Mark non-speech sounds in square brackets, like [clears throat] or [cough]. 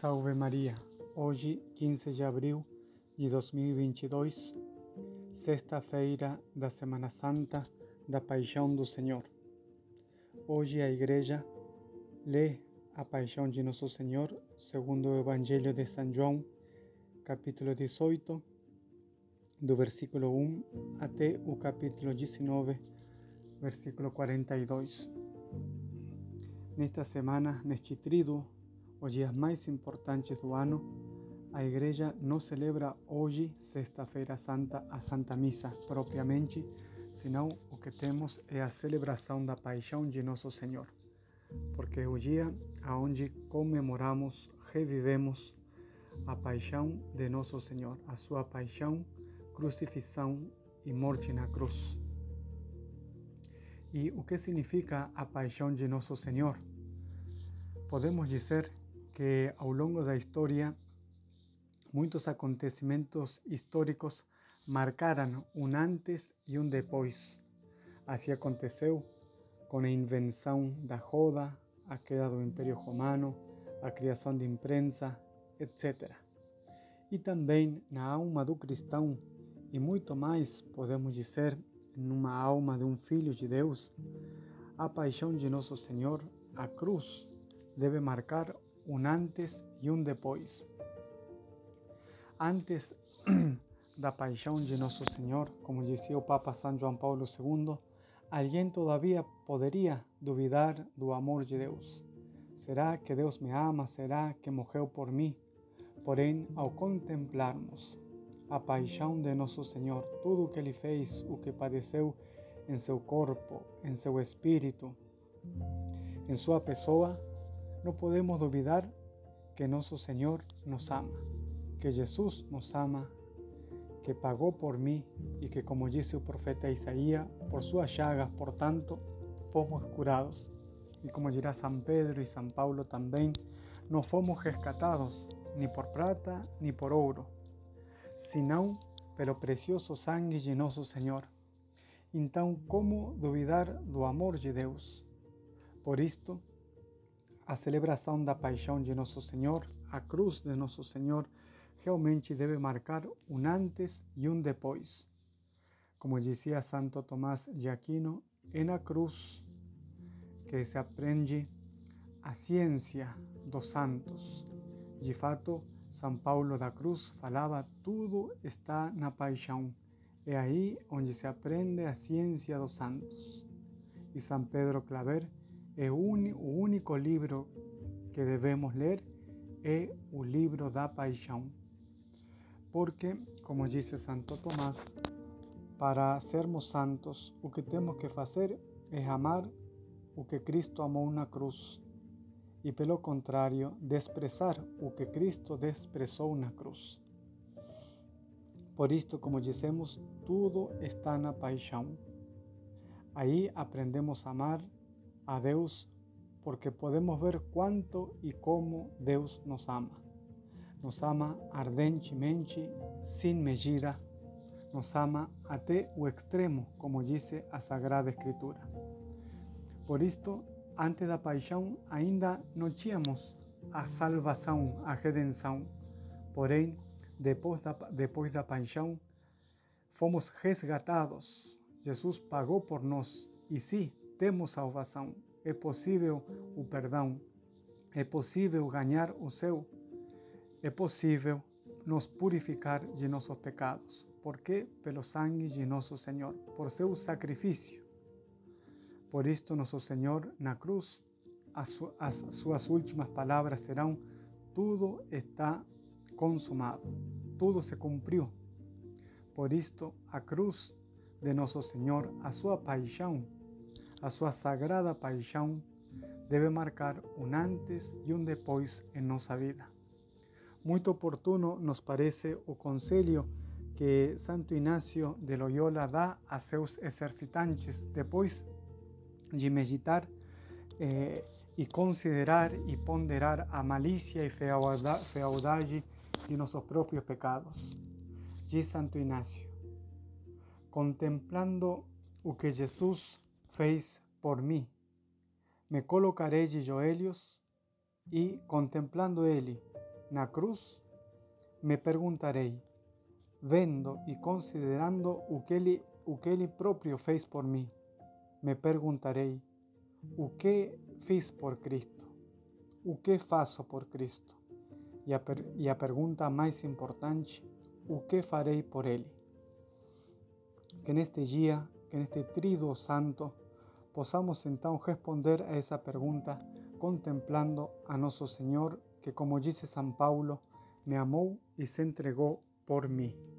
Salve Maria, hoje 15 de abril de 2022, sexta-feira da Semana Santa da Paixão do Senhor. Hoje a Igreja lê a Paixão de Nosso Senhor segundo o Evangelho de São João, capítulo 18, do versículo 1 até o capítulo 19, versículo 42. Nesta semana, neste trido, os dias mais importantes do ano, a Igreja não celebra hoje, Sexta-feira Santa, a Santa Missa propriamente, senão o que temos é a celebração da Paixão de Nosso Senhor, porque é o dia onde comemoramos, revivemos a paixão de Nosso Senhor, a sua paixão, crucifixão e morte na cruz. E o que significa a paixão de Nosso Senhor? Podemos dizer que ao longo da história muitos acontecimentos históricos marcaram um antes e um depois. Assim aconteceu com a invenção da roda, a queda do Império Romano, a criação de imprensa, etc. E também na alma do cristão, e muito mais, podemos dizer, numa alma de um filho de Deus, a paixão de nosso Senhor, a cruz, deve marcar um antes e um depois. Antes [clears throat] da paixão de Nosso Senhor, como dizia o Papa São João Paulo II, alguém todavia poderia duvidar do amor de Deus. Será que Deus me ama? Será que morreu por mim? Porém, ao contemplarmos a paixão de Nosso Senhor, tudo o que Ele fez, o que padeceu em seu corpo, em seu espírito, em sua pessoa, não podemos duvidar que nosso Senhor nos ama, que Jesus nos ama, que pagou por mim e que, como disse o profeta Isaías, por suas chagas, portanto, fomos curados. E como dirá São Pedro e São Paulo também, não fomos rescatados nem por prata nem por ouro, senão pelo precioso sangue de nosso Senhor. Então, como duvidar do amor de Deus? Por isto, a celebração da paixão de Nosso Senhor, a cruz de Nosso Senhor, realmente deve marcar um antes e um depois. Como dizia Santo Tomás de Aquino, é na cruz que se aprende a ciência dos santos. De fato, São Paulo da Cruz falava: tudo está na paixão. É aí onde se aprende a ciência dos santos. E São Pedro Claver é o único livro que devemos ler é o livro da paixão. Porque, como disse Santo Tomás, para sermos santos, o que temos que fazer é amar o que Cristo amou na cruz e, pelo contrário, desprezar o que Cristo desprezou na cruz. Por isto, como dissemos, tudo está na paixão. Aí aprendemos a amar a Deus porque podemos ver cuánto y cómo Deus nos ama. Nos ama ardentemente, sin medida, nos ama até o extremo, como dice a Sagrada Escritura. Por isto, antes da paixão, ainda não tínhamos a salvação, a redenção. Porém, depois da, depois da paixão, fomos resgatados. Jesus pagou por nós e sim, temos salvação, é possível o perdão, é possível ganhar o céu, é possível nos purificar de nossos pecados. Porque pelo sangue de nosso Senhor, por seu sacrifício. Por isto, nosso Senhor na cruz, as suas últimas palavras serão: tudo está consumado, tudo se cumpriu. Por isto, a cruz de nosso Senhor, a sua paixão, a sua sagrada paixão deve marcar um antes e um depois em nossa vida. Muito oportuno nos parece o conselho que Santo Inácio de Loyola dá a seus exercitantes depois de meditar eh, e considerar e ponderar a malícia e fealdade de nossos próprios pecados. Diz Santo Inácio, contemplando o que Jesus fez por mí. Me colocaré de joelhos e, contemplando Ele, na cruz, me perguntarei, vendo e considerando o que ele, o que ele próprio fez por mim, me perguntarei, o que fiz por Cristo? O que faço por Cristo? E a, e a pergunta mais importante, o que farei por Ele? Que neste dia, que neste trido santo, possamos então responder a essa pergunta contemplando a nosso Senhor, que como dice San Paulo, me amou e se entregou por mim.